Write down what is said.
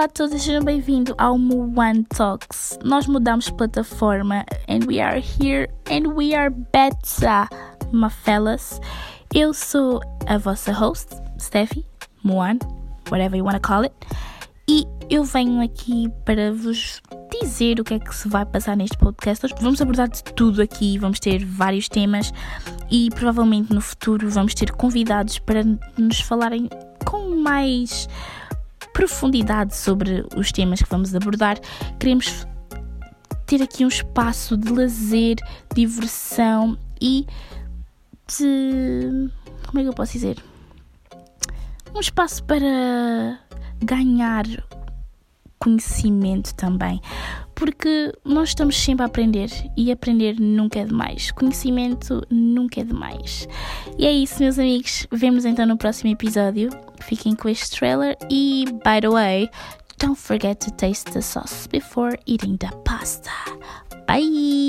Olá a todos, sejam bem-vindos ao One Talks. Nós mudamos plataforma and we are here and we are better, my fellas. Eu sou a vossa host, Steffi, Moan, whatever you want to call it, e eu venho aqui para vos dizer o que é que se vai passar neste podcast. Vamos abordar de tudo aqui, vamos ter vários temas e provavelmente no futuro vamos ter convidados para nos falarem com mais profundidade sobre os temas que vamos abordar. Queremos ter aqui um espaço de lazer, diversão e de. Como é que eu posso dizer? Um espaço para ganhar conhecimento também, porque nós estamos sempre a aprender e aprender nunca é demais. Conhecimento nunca é demais. E é isso, meus amigos. Vemos então no próximo episódio. Fiquem com este trailer e, by the way, don't forget to taste the sauce before eating the pasta. Bye!